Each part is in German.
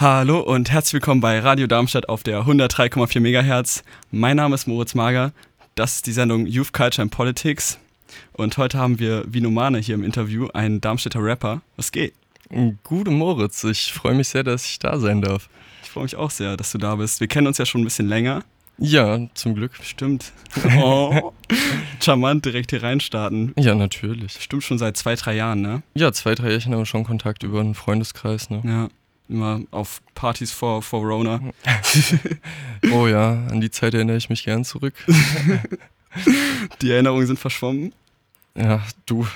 Hallo und herzlich willkommen bei Radio Darmstadt auf der 103,4 MHz. Mein Name ist Moritz Mager. Das ist die Sendung Youth Culture and Politics. Und heute haben wir Vinomane hier im Interview, einen Darmstädter Rapper. Was geht? Gute Moritz, ich freue mich sehr, dass ich da sein darf. Ich freue mich auch sehr, dass du da bist. Wir kennen uns ja schon ein bisschen länger. Ja, zum Glück. Stimmt. Oh, charmant, direkt hier reinstarten. Ja, natürlich. Stimmt schon seit zwei, drei Jahren, ne? Ja, zwei, drei Jährchen haben wir schon Kontakt über einen Freundeskreis, ne? Ja. Immer auf Partys vor, vor Rona. oh ja, an die Zeit erinnere ich mich gern zurück. die Erinnerungen sind verschwommen. Ja, du.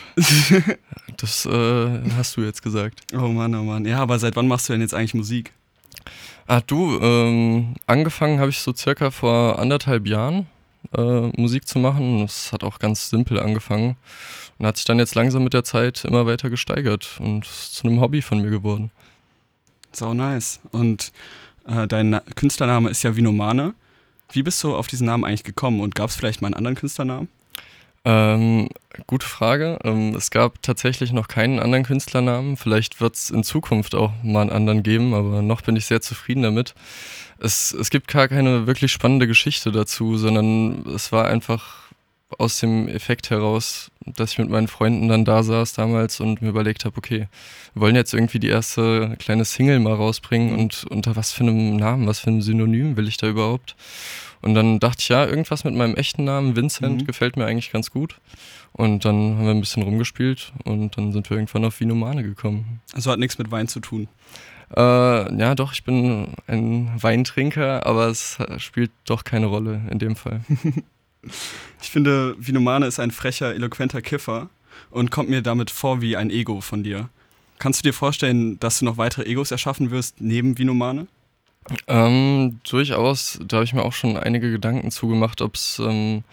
Das äh, hast du jetzt gesagt. Oh Mann, oh Mann. Ja, aber seit wann machst du denn jetzt eigentlich Musik? Ah, du, ähm, angefangen habe ich so circa vor anderthalb Jahren äh, Musik zu machen. Das hat auch ganz simpel angefangen und hat sich dann jetzt langsam mit der Zeit immer weiter gesteigert und ist zu einem Hobby von mir geworden. Sau nice. Und äh, dein Künstlername ist ja Vinomane. Wie bist du auf diesen Namen eigentlich gekommen und gab es vielleicht mal einen anderen Künstlernamen? Ähm, gute Frage. Ähm, es gab tatsächlich noch keinen anderen Künstlernamen. Vielleicht wird es in Zukunft auch mal einen anderen geben, aber noch bin ich sehr zufrieden damit. Es, es gibt gar keine wirklich spannende Geschichte dazu, sondern es war einfach aus dem Effekt heraus, dass ich mit meinen Freunden dann da saß damals und mir überlegt habe, okay, wir wollen jetzt irgendwie die erste kleine Single mal rausbringen mhm. und unter was für einem Namen, was für einem Synonym will ich da überhaupt? Und dann dachte ich, ja, irgendwas mit meinem echten Namen, Vincent, mhm. gefällt mir eigentlich ganz gut. Und dann haben wir ein bisschen rumgespielt und dann sind wir irgendwann auf Vinomane gekommen. Also hat nichts mit Wein zu tun. Äh, ja, doch, ich bin ein Weintrinker, aber es spielt doch keine Rolle in dem Fall. Ich finde, Vinomane ist ein frecher, eloquenter Kiffer und kommt mir damit vor wie ein Ego von dir. Kannst du dir vorstellen, dass du noch weitere Egos erschaffen wirst neben Vinomane? Ähm, durchaus, da habe ich mir auch schon einige Gedanken zugemacht, ob es ähm,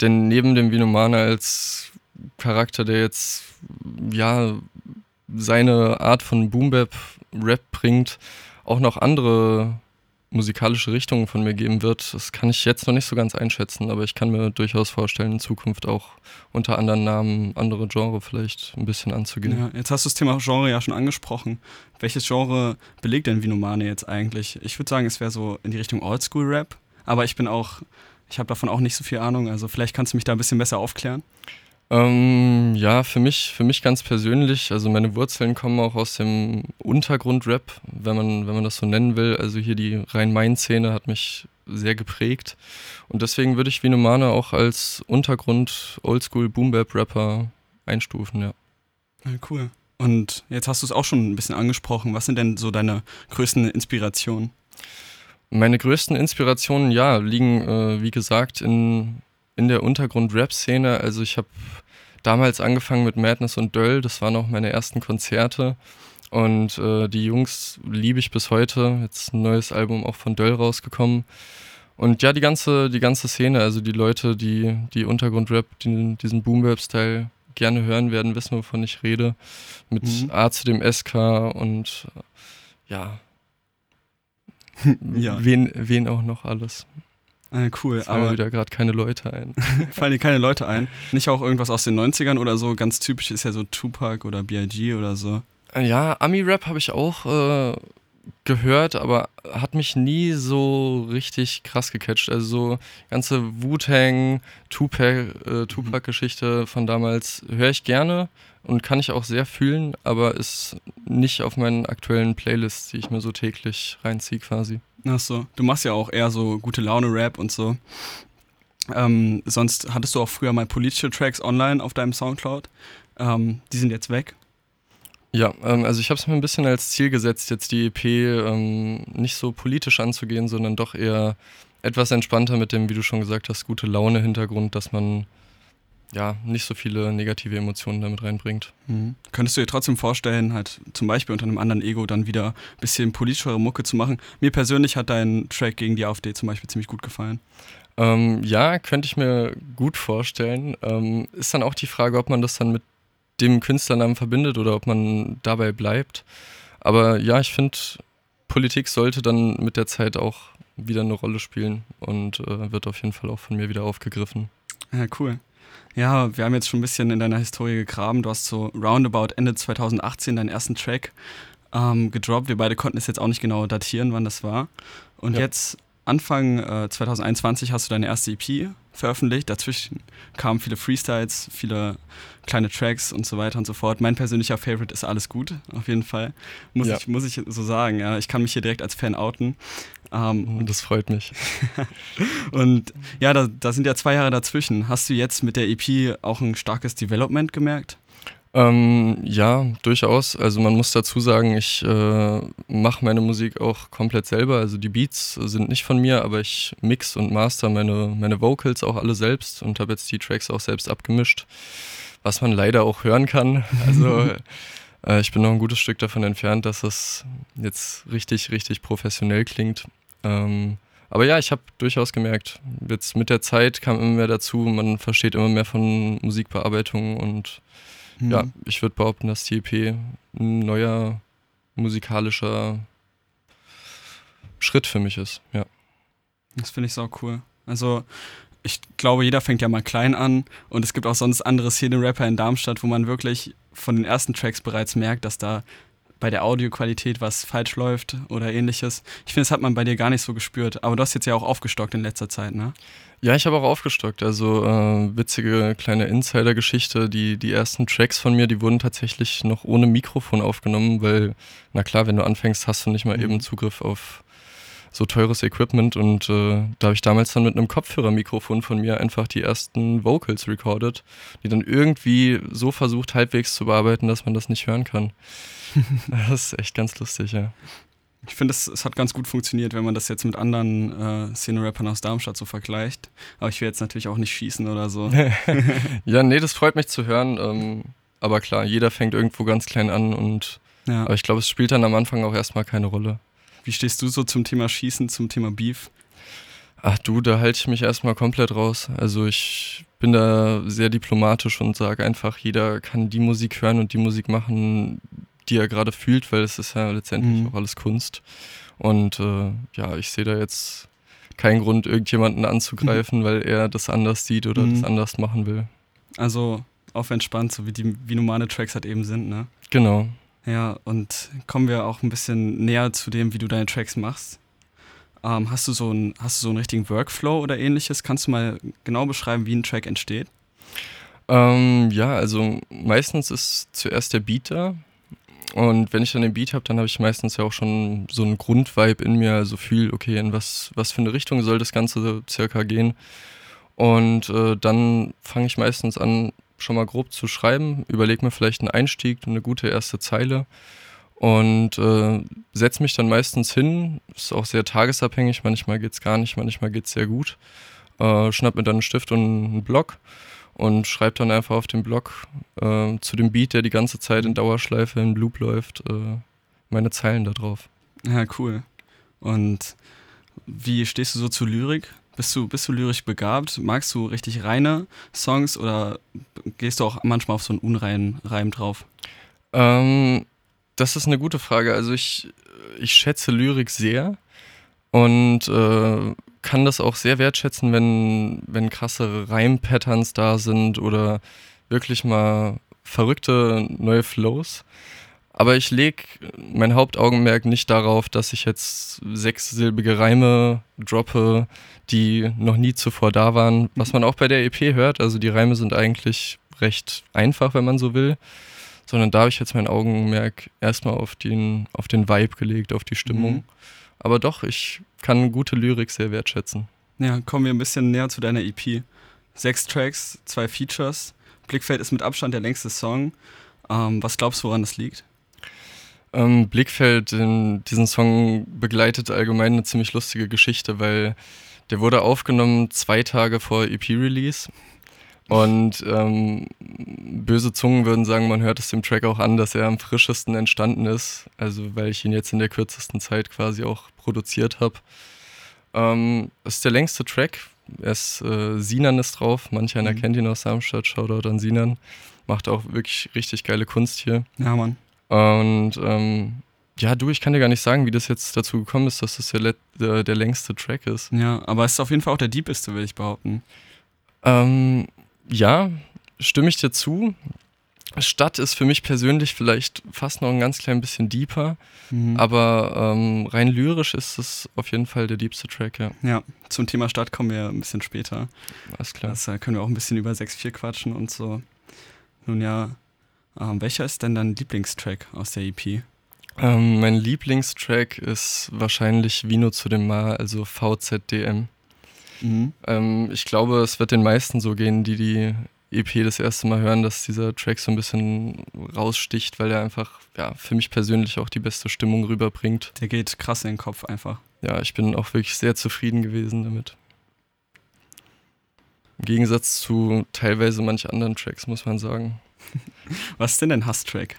denn neben dem Vinomane als Charakter, der jetzt ja seine Art von Boom-Bap-Rap bringt, auch noch andere musikalische Richtungen von mir geben wird, das kann ich jetzt noch nicht so ganz einschätzen, aber ich kann mir durchaus vorstellen, in Zukunft auch unter anderen Namen andere Genre vielleicht ein bisschen anzugehen. Ja, jetzt hast du das Thema Genre ja schon angesprochen. Welches Genre belegt denn Vinomane jetzt eigentlich? Ich würde sagen, es wäre so in die Richtung Oldschool-Rap, aber ich bin auch, ich habe davon auch nicht so viel Ahnung, also vielleicht kannst du mich da ein bisschen besser aufklären. Ähm, ja, für mich, für mich ganz persönlich, also meine Wurzeln kommen auch aus dem Untergrund-Rap, wenn man, wenn man das so nennen will. Also hier die Rhein-Main-Szene hat mich sehr geprägt. Und deswegen würde ich Vinomane auch als Untergrund Oldschool Boombap Rapper einstufen, ja. ja. Cool. Und jetzt hast du es auch schon ein bisschen angesprochen. Was sind denn so deine größten Inspirationen? Meine größten Inspirationen, ja, liegen, äh, wie gesagt, in in der Untergrund-Rap-Szene. Also ich habe damals angefangen mit Madness und Döll, das waren auch meine ersten Konzerte. Und äh, die Jungs liebe ich bis heute. Jetzt ein neues Album auch von Döll rausgekommen. Und ja, die ganze, die ganze Szene, also die Leute, die, die Untergrund-Rap, die, diesen Boom-Bap-Style gerne hören werden, wissen, wovon ich rede. Mit mhm. A zu dem SK und ja. ja. Wen, wen auch noch alles. Ah, cool. Fallen aber wieder gerade keine Leute ein. fallen dir keine Leute ein? Nicht auch irgendwas aus den 90ern oder so? Ganz typisch ist ja so Tupac oder B.I.G. oder so. Ja, Ami-Rap habe ich auch äh, gehört, aber hat mich nie so richtig krass gecatcht. Also so ganze Wu-Tang, äh, Tupac-Geschichte von damals höre ich gerne und kann ich auch sehr fühlen, aber ist nicht auf meinen aktuellen Playlists, die ich mir so täglich reinziehe quasi. Ach so, du machst ja auch eher so gute Laune-Rap und so. Ähm, sonst hattest du auch früher mal politische Tracks online auf deinem Soundcloud. Ähm, die sind jetzt weg. Ja, ähm, also ich habe es mir ein bisschen als Ziel gesetzt, jetzt die EP ähm, nicht so politisch anzugehen, sondern doch eher etwas entspannter mit dem, wie du schon gesagt hast, gute Laune-Hintergrund, dass man ja nicht so viele negative Emotionen damit reinbringt. Mhm. Könntest du dir trotzdem vorstellen, halt zum Beispiel unter einem anderen Ego dann wieder ein bisschen politischere Mucke zu machen? Mir persönlich hat dein Track gegen die AfD zum Beispiel ziemlich gut gefallen. Ähm, ja, könnte ich mir gut vorstellen. Ähm, ist dann auch die Frage, ob man das dann mit dem Künstlernamen verbindet oder ob man dabei bleibt. Aber ja, ich finde, Politik sollte dann mit der Zeit auch wieder eine Rolle spielen und äh, wird auf jeden Fall auch von mir wieder aufgegriffen. Ja, cool. Ja, wir haben jetzt schon ein bisschen in deiner Historie gegraben. Du hast so roundabout Ende 2018 deinen ersten Track ähm, gedroppt. Wir beide konnten es jetzt auch nicht genau datieren, wann das war. Und ja. jetzt Anfang äh, 2021 hast du deine erste EP veröffentlicht. Dazwischen kamen viele Freestyles, viele kleine Tracks und so weiter und so fort. Mein persönlicher Favorite ist Alles Gut, auf jeden Fall. Muss, ja. ich, muss ich so sagen. Ja. Ich kann mich hier direkt als Fan outen. Ähm, das freut mich. und ja, da, da sind ja zwei Jahre dazwischen. Hast du jetzt mit der EP auch ein starkes Development gemerkt? Ähm, ja, durchaus. Also man muss dazu sagen, ich äh, mache meine Musik auch komplett selber. Also die Beats sind nicht von mir, aber ich mix und master meine, meine Vocals auch alle selbst und habe jetzt die Tracks auch selbst abgemischt, was man leider auch hören kann. Also äh, ich bin noch ein gutes Stück davon entfernt, dass es jetzt richtig, richtig professionell klingt. Ähm, aber ja, ich habe durchaus gemerkt, jetzt mit der Zeit kam immer mehr dazu, man versteht immer mehr von Musikbearbeitung und hm. ja, ich würde behaupten, dass die EP ein neuer musikalischer Schritt für mich ist, ja. Das finde ich sau cool. Also ich glaube, jeder fängt ja mal klein an und es gibt auch sonst andere Szene-Rapper in Darmstadt, wo man wirklich von den ersten Tracks bereits merkt, dass da bei der Audioqualität was falsch läuft oder ähnliches. Ich finde, das hat man bei dir gar nicht so gespürt. Aber du hast jetzt ja auch aufgestockt in letzter Zeit, ne? Ja, ich habe auch aufgestockt. Also äh, witzige kleine Insider-Geschichte. Die, die ersten Tracks von mir, die wurden tatsächlich noch ohne Mikrofon aufgenommen, weil, na klar, wenn du anfängst, hast du nicht mal mhm. eben Zugriff auf so teures Equipment und äh, da habe ich damals dann mit einem Kopfhörermikrofon von mir einfach die ersten Vocals recorded, die dann irgendwie so versucht halbwegs zu bearbeiten, dass man das nicht hören kann. das ist echt ganz lustig, ja. Ich finde, es, hat ganz gut funktioniert, wenn man das jetzt mit anderen äh, Szene-Rappern aus Darmstadt so vergleicht. Aber ich will jetzt natürlich auch nicht schießen oder so. ja, nee, das freut mich zu hören. Ähm, aber klar, jeder fängt irgendwo ganz klein an und ja. aber ich glaube, es spielt dann am Anfang auch erstmal keine Rolle. Wie stehst du so zum Thema Schießen, zum Thema Beef? Ach du, da halte ich mich erstmal komplett raus. Also ich bin da sehr diplomatisch und sage einfach, jeder kann die Musik hören und die Musik machen, die er gerade fühlt, weil es ist ja letztendlich mhm. auch alles Kunst. Und äh, ja, ich sehe da jetzt keinen Grund, irgendjemanden anzugreifen, mhm. weil er das anders sieht oder mhm. das anders machen will. Also auf entspannt, so wie die wie normale Tracks halt eben sind, ne? Genau. Ja, und kommen wir auch ein bisschen näher zu dem, wie du deine Tracks machst. Ähm, hast, du so einen, hast du so einen richtigen Workflow oder ähnliches? Kannst du mal genau beschreiben, wie ein Track entsteht? Ähm, ja, also meistens ist zuerst der Beat da. Und wenn ich dann den Beat habe, dann habe ich meistens ja auch schon so einen Grundvibe in mir, also fühle, okay, in was, was für eine Richtung soll das Ganze circa gehen. Und äh, dann fange ich meistens an, schon mal grob zu schreiben, überlege mir vielleicht einen Einstieg, eine gute erste Zeile und äh, setze mich dann meistens hin. Ist auch sehr tagesabhängig, manchmal geht es gar nicht, manchmal geht es sehr gut. Äh, schnapp mir dann einen Stift und einen Block und schreibe dann einfach auf dem Block äh, zu dem Beat, der die ganze Zeit in Dauerschleife in Loop läuft, äh, meine Zeilen da drauf. Ja, cool. Und wie stehst du so zu Lyrik? Bist du, bist du lyrisch begabt? Magst du richtig reine Songs oder gehst du auch manchmal auf so einen unreinen Reim drauf? Ähm, das ist eine gute Frage. Also ich, ich schätze Lyrik sehr und äh, kann das auch sehr wertschätzen, wenn, wenn krasse Reimpatterns da sind oder wirklich mal verrückte neue Flows. Aber ich lege mein Hauptaugenmerk nicht darauf, dass ich jetzt sechssilbige Reime droppe, die noch nie zuvor da waren. Was man auch bei der EP hört. Also die Reime sind eigentlich recht einfach, wenn man so will. Sondern da habe ich jetzt mein Augenmerk erstmal auf den, auf den Vibe gelegt, auf die Stimmung. Mhm. Aber doch, ich kann gute Lyrik sehr wertschätzen. Ja, kommen wir ein bisschen näher zu deiner EP. Sechs Tracks, zwei Features. Blickfeld ist mit Abstand der längste Song. Ähm, was glaubst du, woran das liegt? Ähm, Blickfeld, in diesen Song begleitet allgemein eine ziemlich lustige Geschichte, weil der wurde aufgenommen zwei Tage vor EP-Release. Und ähm, böse Zungen würden sagen, man hört es dem Track auch an, dass er am frischesten entstanden ist. Also weil ich ihn jetzt in der kürzesten Zeit quasi auch produziert habe. Ähm, ist der längste Track. Er ist äh, Sinan ist drauf. Manch einer mhm. kennt ihn aus Darmstadt. Shoutout an Sinan. Macht auch wirklich richtig geile Kunst hier. Ja, Mann. Und ähm, ja, du, ich kann dir gar nicht sagen, wie das jetzt dazu gekommen ist, dass das der, der, der längste Track ist. Ja, aber es ist auf jeden Fall auch der deepeste, will ich behaupten. Ähm, ja, stimme ich dir zu. Stadt ist für mich persönlich vielleicht fast noch ein ganz klein bisschen deeper, mhm. aber ähm, rein lyrisch ist es auf jeden Fall der diebste Track, ja. Ja, zum Thema Stadt kommen wir ein bisschen später. Alles klar. Das äh, können wir auch ein bisschen über 6.4 quatschen und so. Nun ja, ähm, welcher ist denn dein Lieblingstrack aus der EP? Ähm, mein Lieblingstrack ist wahrscheinlich Vino zu dem Mal, also VZDM. Mhm. Ähm, ich glaube, es wird den meisten so gehen, die die EP das erste Mal hören, dass dieser Track so ein bisschen raussticht, weil er einfach, ja, für mich persönlich auch die beste Stimmung rüberbringt. Der geht krass in den Kopf einfach. Ja, ich bin auch wirklich sehr zufrieden gewesen damit. Im Gegensatz zu teilweise manch anderen Tracks, muss man sagen. Was ist denn dein Hass-Track?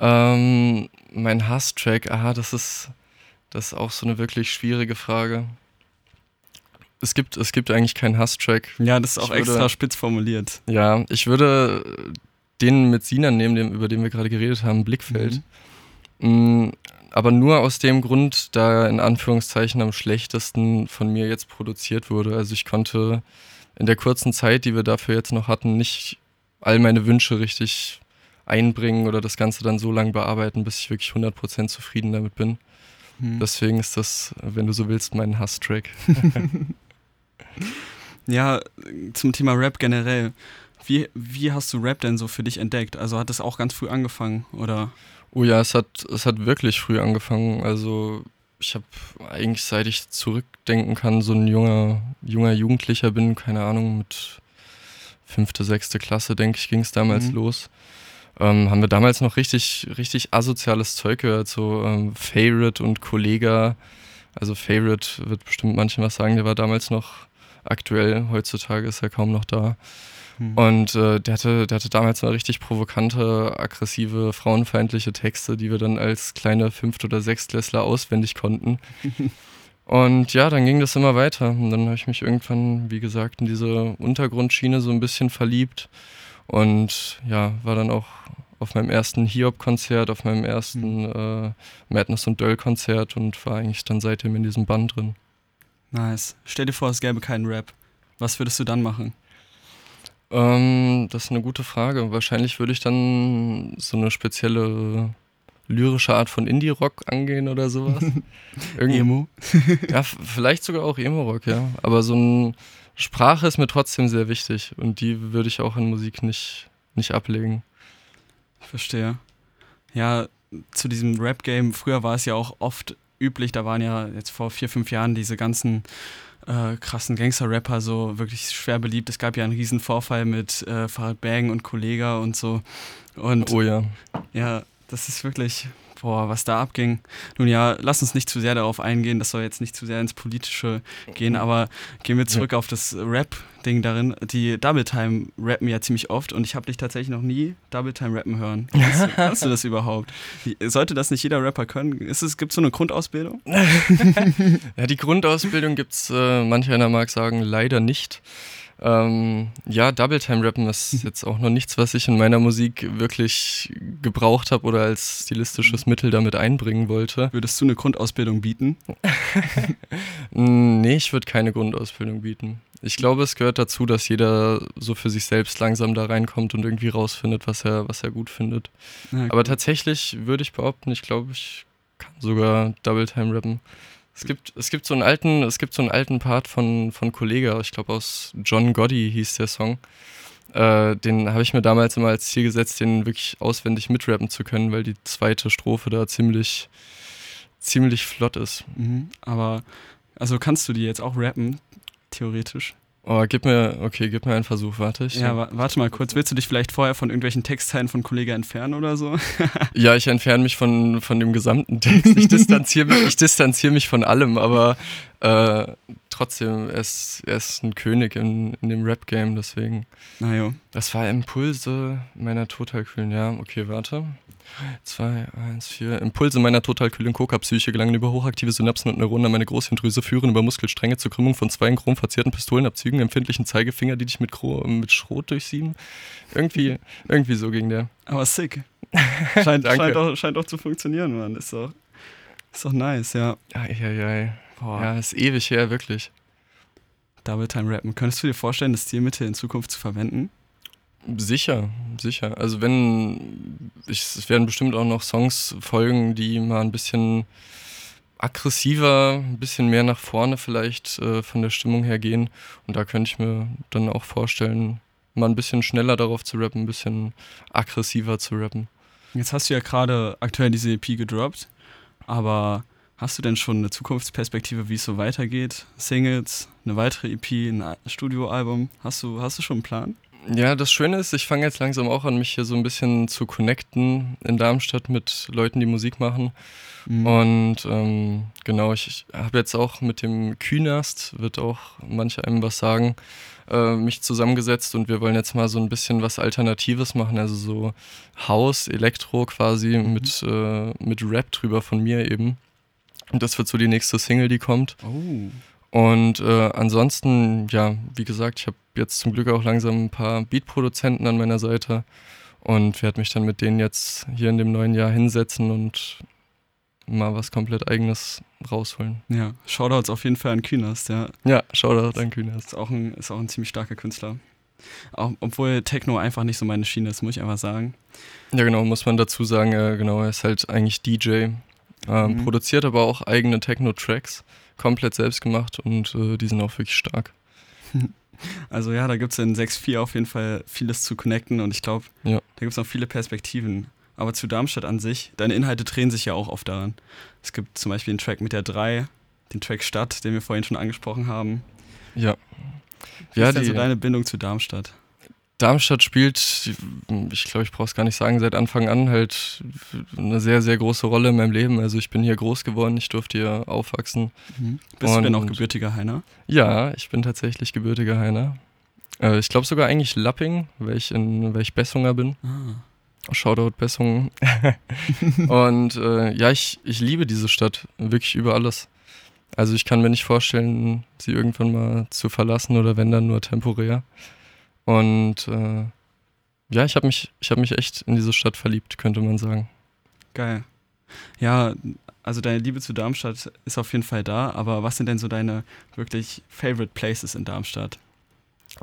Ähm, mein Hass-Track, aha, das ist, das ist auch so eine wirklich schwierige Frage es gibt, es gibt eigentlich keinen Hasstrack. Ja, das ist auch ich extra würde, spitz formuliert. Ja, ich würde den mit Sinan nehmen, dem, über den wir gerade geredet haben, Blickfeld. Mhm. Mm, aber nur aus dem Grund, da in Anführungszeichen am schlechtesten von mir jetzt produziert wurde. Also ich konnte in der kurzen Zeit, die wir dafür jetzt noch hatten, nicht all meine Wünsche richtig einbringen oder das Ganze dann so lange bearbeiten, bis ich wirklich 100% zufrieden damit bin. Hm. Deswegen ist das, wenn du so willst, mein Hasstrack. Ja, zum Thema Rap generell. Wie, wie hast du Rap denn so für dich entdeckt? Also hat es auch ganz früh angefangen, oder? Oh ja, es hat, es hat wirklich früh angefangen. Also ich habe eigentlich, seit ich zurückdenken kann, so ein junger, junger Jugendlicher bin, keine Ahnung, mit fünfte, sechste Klasse, denke ich, ging es damals mhm. los. Ähm, haben wir damals noch richtig, richtig asoziales Zeug gehört, so ähm, Favorite und Kollega. Also Favorite wird bestimmt manchen was sagen, der war damals noch aktuell. Heutzutage ist er kaum noch da. Hm. Und äh, der, hatte, der hatte damals mal richtig provokante, aggressive, frauenfeindliche Texte, die wir dann als kleine Fünft- oder Sechstklässler auswendig konnten. Und ja, dann ging das immer weiter. Und dann habe ich mich irgendwann, wie gesagt, in diese Untergrundschiene so ein bisschen verliebt. Und ja, war dann auch auf meinem ersten Hiob-Konzert, auf meinem ersten hm. äh, Madness und Döll-Konzert und war eigentlich dann seitdem in diesem Band drin. Nice. Stell dir vor, es gäbe keinen Rap. Was würdest du dann machen? Ähm, das ist eine gute Frage. Wahrscheinlich würde ich dann so eine spezielle lyrische Art von Indie-Rock angehen oder sowas. Emo? ja, vielleicht sogar auch Emo-Rock, ja. Aber so eine Sprache ist mir trotzdem sehr wichtig und die würde ich auch in Musik nicht, nicht ablegen. Verstehe. Ja, zu diesem Rap-Game, früher war es ja auch oft üblich. Da waren ja jetzt vor vier, fünf Jahren diese ganzen äh, krassen Gangster-Rapper so wirklich schwer beliebt. Es gab ja einen riesen Vorfall mit äh, Farid Bang und Kollega und so. Und oh ja. Ja, das ist wirklich, boah, was da abging. Nun ja, lass uns nicht zu sehr darauf eingehen, das soll jetzt nicht zu sehr ins Politische gehen, aber gehen wir zurück ja. auf das Rap-Ding darin. Die Double Time rappen ja ziemlich oft und ich habe dich tatsächlich noch nie Double Time rappen hören. Kannst du, kannst du das überhaupt? Sollte das nicht jeder Rapper können? Gibt es so eine Grundausbildung? ja, die Grundausbildung gibt es, äh, manch einer mag sagen, leider nicht. Ähm, ja, Double Time Rappen ist jetzt auch noch nichts, was ich in meiner Musik wirklich gebraucht habe oder als stilistisches Mittel damit einbringen wollte. Würdest du eine Grundausbildung bieten? nee, ich würde keine Grundausbildung bieten. Ich glaube, es gehört dazu, dass jeder so für sich selbst langsam da reinkommt und irgendwie rausfindet, was er, was er gut findet. Ja, cool. Aber tatsächlich würde ich behaupten, ich glaube, ich kann sogar Double Time rappen. Es gibt, es gibt so einen alten, es gibt so einen alten Part von, von Kollega, ich glaube aus John Gotti hieß der Song. Äh, den habe ich mir damals immer als Ziel gesetzt, den wirklich auswendig mitrappen zu können, weil die zweite Strophe da ziemlich, ziemlich flott ist. Mhm, aber, also kannst du die jetzt auch rappen, theoretisch? Oh, gib mir, okay, gib mir einen Versuch, warte ich. Ja, warte mal kurz. Willst du dich vielleicht vorher von irgendwelchen Textteilen von Kollege entfernen oder so? ja, ich entferne mich von, von dem gesamten Text. Ich distanziere mich, ich distanziere mich von allem, aber äh, trotzdem, er ist, er ist ein König in, in dem Rap-Game, deswegen. Na jo. Das war Impulse meiner totalkühlen, ja, okay, warte. 2, 1, 4. Impulse meiner total kühlen Coca-Psyche gelangen über hochaktive Synapsen und Neuronen an meine Großhirndrüse, führen über Muskelstränge zur Krümmung von zwei chromverzierten Pistolenabzügen, empfindlichen Zeigefinger, die dich mit, mit Schrot durchsieben. Irgendwie, irgendwie so ging der. Aber sick. Scheint, scheint, auch, scheint auch zu funktionieren, Mann. Ist doch, ist doch nice, ja. Eieiei. Boah. Ja, ist ewig her, wirklich. Double Time Rappen. Könntest du dir vorstellen, das Stilmittel in Zukunft zu verwenden? Sicher, sicher. Also wenn, ich, es werden bestimmt auch noch Songs folgen, die mal ein bisschen aggressiver, ein bisschen mehr nach vorne vielleicht äh, von der Stimmung her gehen. Und da könnte ich mir dann auch vorstellen, mal ein bisschen schneller darauf zu rappen, ein bisschen aggressiver zu rappen. Jetzt hast du ja gerade aktuell diese EP gedroppt, aber hast du denn schon eine Zukunftsperspektive, wie es so weitergeht? Singles, eine weitere EP, ein Studioalbum? Hast du, hast du schon einen Plan? Ja, das Schöne ist, ich fange jetzt langsam auch an, mich hier so ein bisschen zu connecten in Darmstadt mit Leuten, die Musik machen. Mhm. Und ähm, genau, ich, ich habe jetzt auch mit dem Künast, wird auch manche einem was sagen, äh, mich zusammengesetzt und wir wollen jetzt mal so ein bisschen was Alternatives machen, also so Haus, Elektro quasi mhm. mit, äh, mit Rap drüber von mir eben. Und das wird so die nächste Single, die kommt. Oh. Und äh, ansonsten, ja, wie gesagt, ich habe jetzt zum Glück auch langsam ein paar Beatproduzenten an meiner Seite und werde mich dann mit denen jetzt hier in dem neuen Jahr hinsetzen und mal was komplett eigenes rausholen. Ja, Shoutouts auf jeden Fall an Künast, ja. Ja, Shoutout an Künast. Ist auch ein, ist auch ein ziemlich starker Künstler. Auch, obwohl Techno einfach nicht so meine Schiene ist, muss ich einfach sagen. Ja, genau, muss man dazu sagen, äh, genau, er ist halt eigentlich DJ, ähm, mhm. produziert aber auch eigene Techno-Tracks komplett selbst gemacht und äh, die sind auch wirklich stark. Also ja, da gibt es in 6.4 auf jeden Fall vieles zu connecten und ich glaube, ja. da gibt es noch viele Perspektiven. Aber zu Darmstadt an sich, deine Inhalte drehen sich ja auch oft daran. Es gibt zum Beispiel einen Track mit der 3, den Track Stadt, den wir vorhin schon angesprochen haben. Ja. Wie ja, ist denn so deine Bindung zu Darmstadt? Darmstadt spielt, ich glaube, ich brauche es gar nicht sagen, seit Anfang an halt eine sehr, sehr große Rolle in meinem Leben. Also ich bin hier groß geworden, ich durfte hier aufwachsen. Mhm. Bist Und du denn auch gebürtiger Heiner? Ja, ich bin tatsächlich gebürtiger Heiner. Äh, ich glaube sogar eigentlich Lapping, weil ich, in, weil ich Bessunger bin. Ah. Shoutout Bessungen. Und äh, ja, ich, ich liebe diese Stadt wirklich über alles. Also ich kann mir nicht vorstellen, sie irgendwann mal zu verlassen oder wenn dann nur temporär. Und äh, ja, ich habe mich, hab mich echt in diese Stadt verliebt, könnte man sagen. Geil. Ja, also deine Liebe zu Darmstadt ist auf jeden Fall da, aber was sind denn so deine wirklich favorite places in Darmstadt?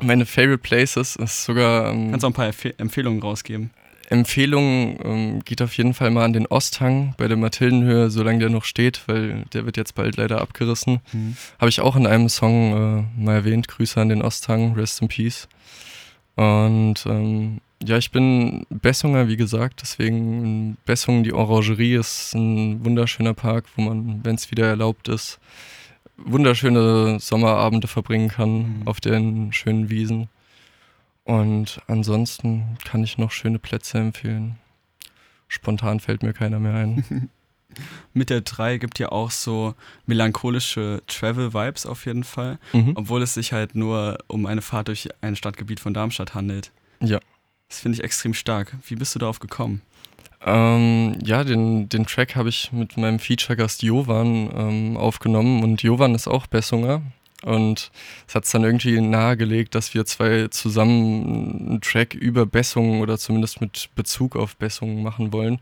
Meine favorite places ist sogar. Ähm, Kannst auch ein paar Empf Empfehlungen rausgeben. Empfehlung ähm, geht auf jeden Fall mal an den Osthang bei der Mathildenhöhe, solange der noch steht, weil der wird jetzt bald leider abgerissen. Mhm. Habe ich auch in einem Song äh, mal erwähnt. Grüße an den Osthang, Rest in Peace. Und ähm, ja, ich bin Bessunger, wie gesagt, deswegen Bessungen, die Orangerie ist ein wunderschöner Park, wo man, wenn es wieder erlaubt ist, wunderschöne Sommerabende verbringen kann mhm. auf den schönen Wiesen. Und ansonsten kann ich noch schöne Plätze empfehlen. Spontan fällt mir keiner mehr ein. mit der 3 gibt ja auch so melancholische Travel-Vibes auf jeden Fall, mhm. obwohl es sich halt nur um eine Fahrt durch ein Stadtgebiet von Darmstadt handelt. Ja. Das finde ich extrem stark. Wie bist du darauf gekommen? Ähm, ja, den, den Track habe ich mit meinem Feature-Gast Jovan ähm, aufgenommen und Jovan ist auch Bessunger. Und es hat es dann irgendwie nahegelegt, dass wir zwei zusammen einen Track über Bessungen oder zumindest mit Bezug auf Bessungen machen wollen.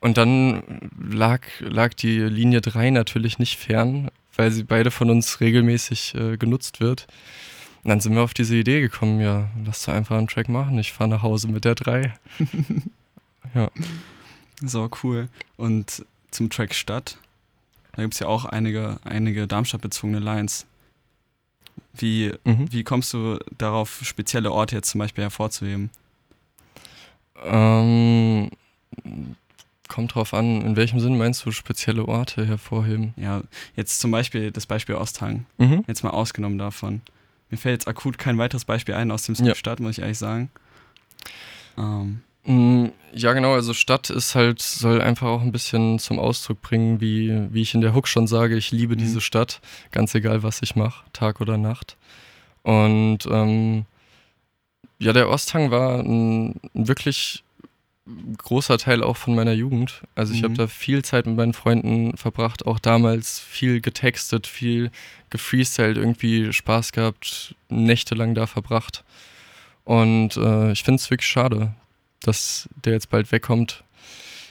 Und dann lag, lag die Linie 3 natürlich nicht fern, weil sie beide von uns regelmäßig äh, genutzt wird. Und dann sind wir auf diese Idee gekommen, ja, lass doch einfach einen Track machen, ich fahre nach Hause mit der 3. ja. So, cool. Und zum Track Stadt, da gibt es ja auch einige, einige Darmstadt-bezogene Lines. Wie, mhm. wie kommst du darauf, spezielle Orte jetzt zum Beispiel hervorzuheben? Ähm, Kommt drauf an, in welchem Sinn meinst du spezielle Orte hervorheben? Ja, jetzt zum Beispiel das Beispiel Osthang. Mhm. Jetzt mal ausgenommen davon. Mir fällt jetzt akut kein weiteres Beispiel ein aus dem ja. Stadt, muss ich ehrlich sagen. Ähm. Mm, ja, genau, also Stadt ist halt, soll einfach auch ein bisschen zum Ausdruck bringen, wie, wie ich in der Hook schon sage, ich liebe mhm. diese Stadt, ganz egal, was ich mache, Tag oder Nacht. Und ähm, ja, der Osthang war ein, ein wirklich großer Teil auch von meiner Jugend. Also ich mhm. habe da viel Zeit mit meinen Freunden verbracht, auch damals viel getextet, viel gefreestylt, irgendwie Spaß gehabt, nächtelang da verbracht. Und äh, ich finde es wirklich schade, dass der jetzt bald wegkommt.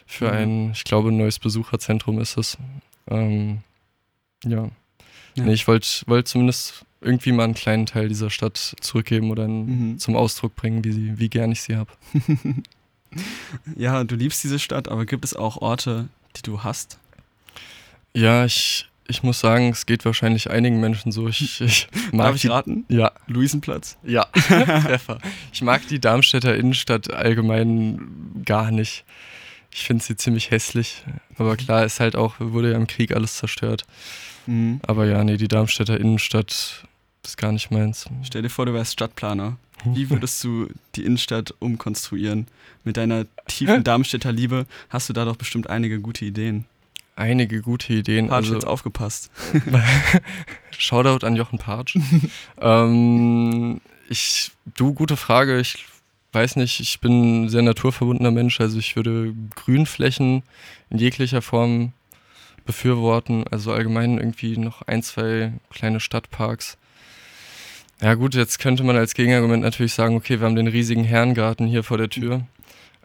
Für mhm. ein, ich glaube, neues Besucherzentrum ist es. Ähm, ja. ja. Nee, ich wollte wollt zumindest irgendwie mal einen kleinen Teil dieser Stadt zurückgeben oder mhm. zum Ausdruck bringen, wie, sie, wie gern ich sie habe. ja, du liebst diese Stadt, aber gibt es auch Orte, die du hast? Ja, ich, ich muss sagen, es geht wahrscheinlich einigen Menschen so. Ich, ich mag Darf ich die, raten? Ja. Luisenplatz? Ja, Treffer. Ich mag die Darmstädter Innenstadt allgemein gar nicht. Ich finde sie ziemlich hässlich. Aber klar, ist halt auch, wurde ja im Krieg alles zerstört. Mhm. Aber ja, nee, die Darmstädter Innenstadt ist gar nicht meins. Stell dir vor, du wärst Stadtplaner. Wie würdest du die Innenstadt umkonstruieren? Mit deiner tiefen Darmstädter Liebe hast du da doch bestimmt einige gute Ideen. Einige gute Ideen. Patsch, also, jetzt aufgepasst. Shoutout an Jochen Patsch. ähm, ich, du, gute Frage. Ich weiß nicht, ich bin ein sehr naturverbundener Mensch. Also ich würde Grünflächen in jeglicher Form befürworten. Also allgemein irgendwie noch ein, zwei kleine Stadtparks. Ja gut, jetzt könnte man als Gegenargument natürlich sagen, okay, wir haben den riesigen Herrengarten hier vor der Tür.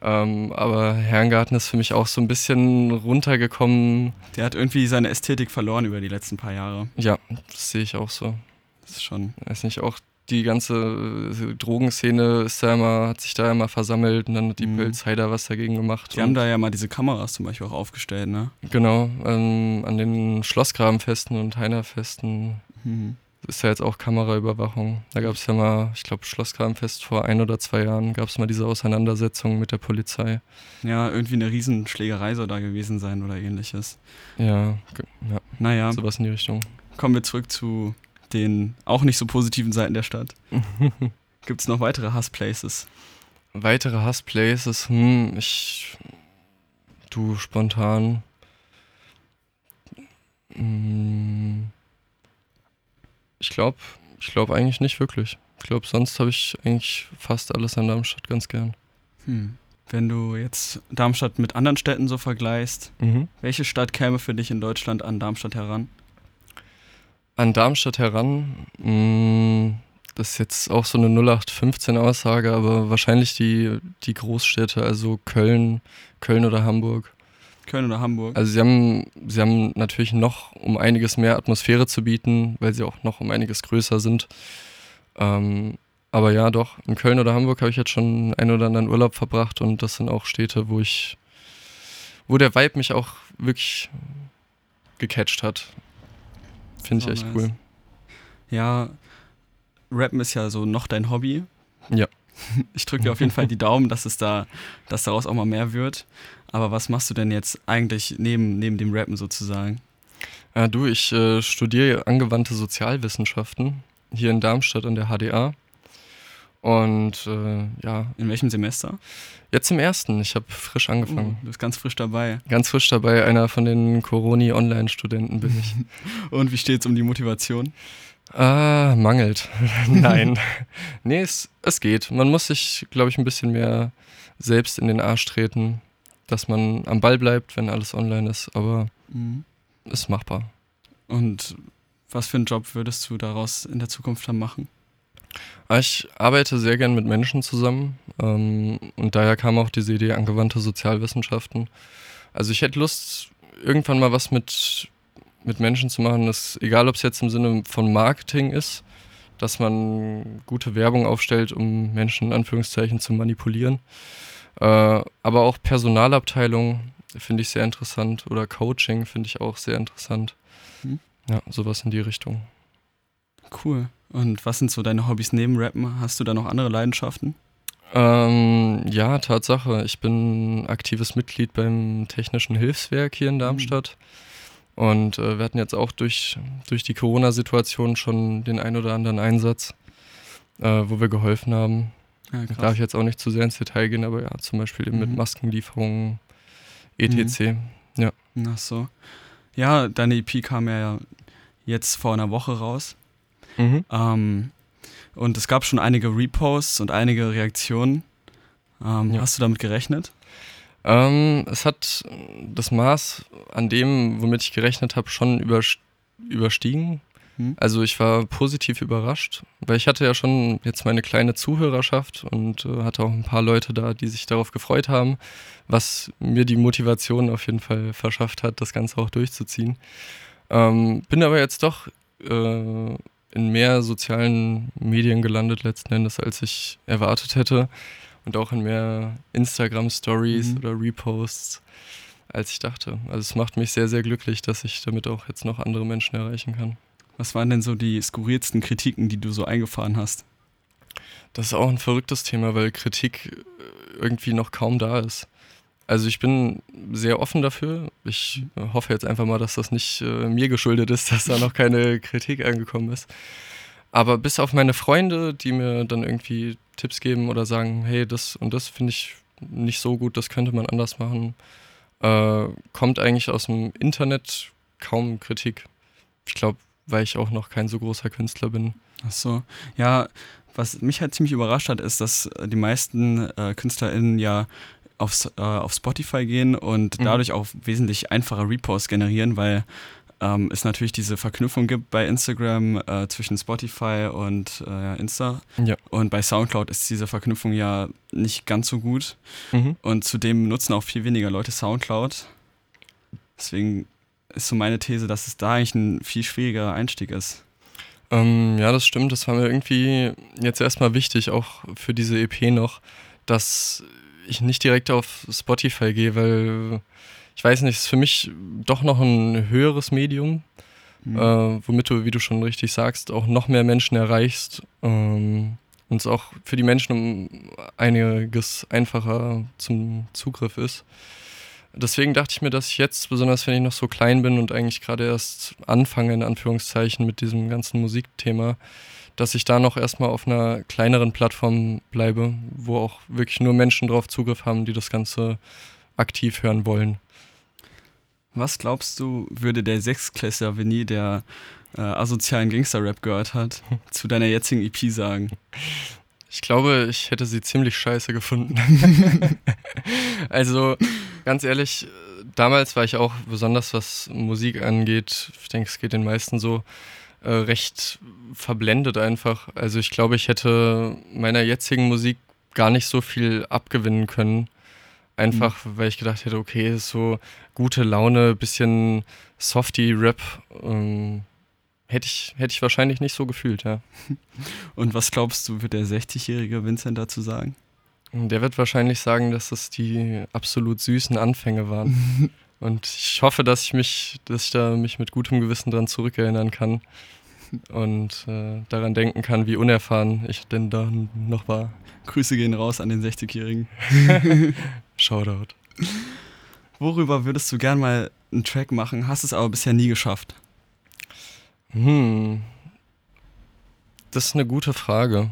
Ähm, aber Herrengarten ist für mich auch so ein bisschen runtergekommen. Der hat irgendwie seine Ästhetik verloren über die letzten paar Jahre. Ja, das sehe ich auch so. Das ist schon. Weiß nicht, auch die ganze äh, Drogenszene ist da immer, hat sich da immer versammelt und dann hat die mhm. Da was dagegen gemacht. Die haben da ja mal diese Kameras zum Beispiel auch aufgestellt, ne? Genau, ähm, an den Schlossgrabenfesten und Heinerfesten mhm. Ist ja jetzt auch Kameraüberwachung. Da gab es ja mal, ich glaube, Schlossgrabenfest vor ein oder zwei Jahren gab es mal diese Auseinandersetzung mit der Polizei. Ja, irgendwie eine Riesenschlägerei soll da gewesen sein oder ähnliches. Ja, ja. Naja. Sowas in die Richtung. Kommen wir zurück zu den auch nicht so positiven Seiten der Stadt. Gibt es noch weitere Hassplaces? Weitere Hassplaces? Hm, ich. Du spontan. Hm, ich glaube, ich glaube eigentlich nicht wirklich. Ich glaube, sonst habe ich eigentlich fast alles an Darmstadt ganz gern. Hm. Wenn du jetzt Darmstadt mit anderen Städten so vergleichst, mhm. welche Stadt käme für dich in Deutschland an Darmstadt heran? an Darmstadt heran. Mm, das ist jetzt auch so eine 0815-Aussage, aber wahrscheinlich die, die Großstädte, also Köln, Köln oder Hamburg. Köln oder Hamburg. Also sie haben, sie haben natürlich noch um einiges mehr Atmosphäre zu bieten, weil sie auch noch um einiges größer sind. Ähm, aber ja, doch, in Köln oder Hamburg habe ich jetzt schon einen oder anderen Urlaub verbracht und das sind auch Städte, wo ich, wo der Vibe mich auch wirklich gecatcht hat. Finde ich echt nice. cool. Ja, Rappen ist ja so noch dein Hobby. Ja. Ich drücke dir auf jeden Fall die Daumen, dass es da, dass daraus auch mal mehr wird. Aber was machst du denn jetzt eigentlich neben, neben dem Rappen sozusagen? Ja, du, ich äh, studiere angewandte Sozialwissenschaften hier in Darmstadt an der HDA. Und äh, ja. In welchem Semester? Jetzt im ersten. Ich habe frisch angefangen. Oh, du bist ganz frisch dabei. Ganz frisch dabei. Einer von den Coroni-Online-Studenten bin ich. Und wie steht es um die Motivation? Ah, mangelt. Nein. nee, es, es geht. Man muss sich, glaube ich, ein bisschen mehr selbst in den Arsch treten, dass man am Ball bleibt, wenn alles online ist. Aber mhm. ist machbar. Und was für einen Job würdest du daraus in der Zukunft dann machen? Ich arbeite sehr gern mit Menschen zusammen ähm, und daher kam auch diese Idee angewandte Sozialwissenschaften. Also ich hätte Lust, irgendwann mal was mit, mit Menschen zu machen, das, egal ob es jetzt im Sinne von Marketing ist, dass man gute Werbung aufstellt, um Menschen in Anführungszeichen zu manipulieren. Äh, aber auch Personalabteilung finde ich sehr interessant oder Coaching finde ich auch sehr interessant. Mhm. Ja, sowas in die Richtung. Cool. Und was sind so deine Hobbys neben Rappen? Hast du da noch andere Leidenschaften? Ähm, ja, Tatsache. Ich bin aktives Mitglied beim Technischen Hilfswerk hier in Darmstadt. Mhm. Und äh, wir hatten jetzt auch durch, durch die Corona-Situation schon den ein oder anderen Einsatz, äh, wo wir geholfen haben. Ja, Darf ich jetzt auch nicht zu sehr ins Detail gehen, aber ja, zum Beispiel eben mhm. mit Maskenlieferungen, etc. Mhm. Ja. Ach so. Ja, deine EP kam ja jetzt vor einer Woche raus. Mhm. Ähm, und es gab schon einige Reposts und einige Reaktionen. Ähm, ja. Hast du damit gerechnet? Ähm, es hat das Maß an dem, womit ich gerechnet habe, schon überstiegen. Hm. Also ich war positiv überrascht, weil ich hatte ja schon jetzt meine kleine Zuhörerschaft und äh, hatte auch ein paar Leute da, die sich darauf gefreut haben, was mir die Motivation auf jeden Fall verschafft hat, das Ganze auch durchzuziehen. Ähm, bin aber jetzt doch äh, in mehr sozialen Medien gelandet letzten Endes, als ich erwartet hätte. Und auch in mehr Instagram-Stories mhm. oder Reposts, als ich dachte. Also es macht mich sehr, sehr glücklich, dass ich damit auch jetzt noch andere Menschen erreichen kann. Was waren denn so die skurrilsten Kritiken, die du so eingefahren hast? Das ist auch ein verrücktes Thema, weil Kritik irgendwie noch kaum da ist. Also ich bin sehr offen dafür. Ich hoffe jetzt einfach mal, dass das nicht äh, mir geschuldet ist, dass da noch keine Kritik angekommen ist. Aber bis auf meine Freunde, die mir dann irgendwie Tipps geben oder sagen, hey, das und das finde ich nicht so gut, das könnte man anders machen, äh, kommt eigentlich aus dem Internet kaum Kritik. Ich glaube, weil ich auch noch kein so großer Künstler bin. Ach so, ja, was mich halt ziemlich überrascht hat, ist, dass die meisten äh, KünstlerInnen ja auf, äh, auf Spotify gehen und mhm. dadurch auch wesentlich einfache Reposts generieren, weil ähm, es natürlich diese Verknüpfung gibt bei Instagram äh, zwischen Spotify und äh, Insta. Ja. Und bei Soundcloud ist diese Verknüpfung ja nicht ganz so gut. Mhm. Und zudem nutzen auch viel weniger Leute Soundcloud. Deswegen ist so meine These, dass es da eigentlich ein viel schwierigerer Einstieg ist. Ähm, ja, das stimmt. Das war mir irgendwie jetzt erstmal wichtig, auch für diese EP noch, dass ich nicht direkt auf Spotify gehe, weil ich weiß nicht, es ist für mich doch noch ein höheres Medium, mhm. äh, womit du, wie du schon richtig sagst, auch noch mehr Menschen erreichst ähm, und es auch für die Menschen um einiges einfacher zum Zugriff ist. Deswegen dachte ich mir, dass ich jetzt, besonders wenn ich noch so klein bin und eigentlich gerade erst anfange, in Anführungszeichen, mit diesem ganzen Musikthema, dass ich da noch erstmal auf einer kleineren Plattform bleibe, wo auch wirklich nur Menschen drauf Zugriff haben, die das Ganze aktiv hören wollen. Was glaubst du, würde der Sechsklässler, wenn nie der äh, asozialen Gangster-Rap gehört hat, zu deiner jetzigen EP sagen? Ich glaube, ich hätte sie ziemlich scheiße gefunden. also, ganz ehrlich, damals war ich auch, besonders was Musik angeht, ich denke, es geht den meisten so, äh, recht verblendet einfach. Also ich glaube, ich hätte meiner jetzigen Musik gar nicht so viel abgewinnen können. Einfach, mhm. weil ich gedacht hätte, okay, so gute Laune, bisschen Softy-Rap, ähm, hätte ich, hätte ich wahrscheinlich nicht so gefühlt, ja. Und was glaubst du, wird der 60-jährige Vincent dazu sagen? Der wird wahrscheinlich sagen, dass das die absolut süßen Anfänge waren. Und ich hoffe, dass ich mich, dass ich da mich mit gutem Gewissen dran zurückerinnern kann und äh, daran denken kann, wie unerfahren ich denn da noch war. Grüße gehen raus an den 60-Jährigen. Shoutout. Worüber würdest du gern mal einen Track machen, hast es aber bisher nie geschafft? Hm. Das ist eine gute Frage.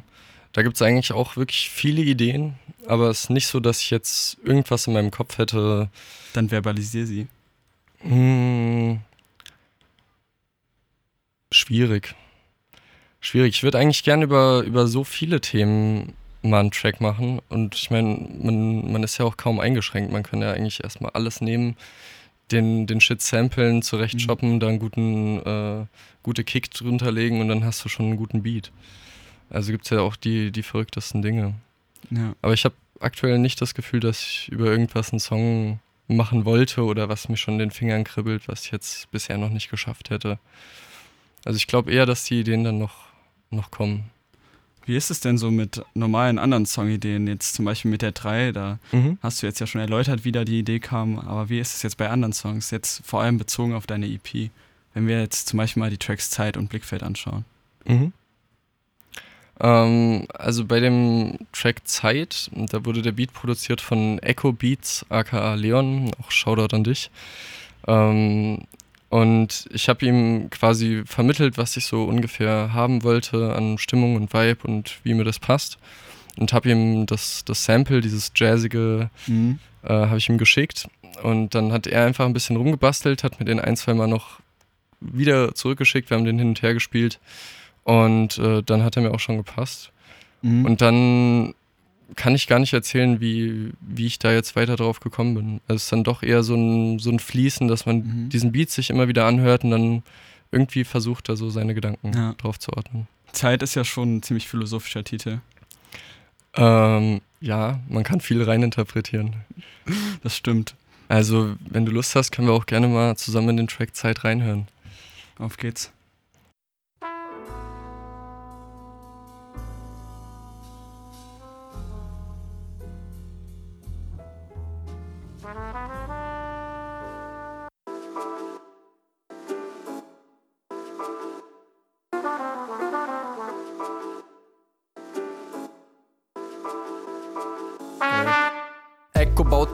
Da gibt es eigentlich auch wirklich viele Ideen, aber es ist nicht so, dass ich jetzt irgendwas in meinem Kopf hätte. Dann verbalisier sie. Hm, schwierig. Schwierig. Ich würde eigentlich gerne über, über so viele Themen mal einen Track machen. Und ich meine, man, man ist ja auch kaum eingeschränkt. Man kann ja eigentlich erstmal alles nehmen, den, den Shit samplen, zurecht shoppen, mhm. da einen guten, äh, gute Kick drunter legen und dann hast du schon einen guten Beat. Also gibt es ja auch die, die verrücktesten Dinge. Ja. Aber ich habe aktuell nicht das Gefühl, dass ich über irgendwas einen Song machen wollte oder was mir schon den Fingern kribbelt, was ich jetzt bisher noch nicht geschafft hätte. Also ich glaube eher, dass die Ideen dann noch, noch kommen. Wie ist es denn so mit normalen anderen Songideen? Jetzt zum Beispiel mit der 3, da mhm. hast du jetzt ja schon erläutert, wie da die Idee kam, aber wie ist es jetzt bei anderen Songs, jetzt vor allem bezogen auf deine EP, wenn wir jetzt zum Beispiel mal die Tracks Zeit und Blickfeld anschauen? Mhm. Ähm, also bei dem Track Zeit, da wurde der Beat produziert von Echo Beats, aka Leon, auch Shoutout an dich. Ähm, und ich habe ihm quasi vermittelt, was ich so ungefähr haben wollte an Stimmung und Vibe und wie mir das passt. Und habe ihm das, das Sample, dieses jazzige, mhm. äh, habe ich ihm geschickt. Und dann hat er einfach ein bisschen rumgebastelt, hat mir den ein, zwei Mal noch wieder zurückgeschickt. Wir haben den hin und her gespielt. Und äh, dann hat er mir auch schon gepasst. Mhm. Und dann kann ich gar nicht erzählen, wie, wie ich da jetzt weiter drauf gekommen bin. Es ist dann doch eher so ein, so ein Fließen, dass man mhm. diesen Beat sich immer wieder anhört und dann irgendwie versucht, da so seine Gedanken ja. drauf zu ordnen. Zeit ist ja schon ein ziemlich philosophischer Titel. Ähm, ja, man kann viel reininterpretieren. Das stimmt. Also, wenn du Lust hast, können wir auch gerne mal zusammen in den Track Zeit reinhören. Auf geht's.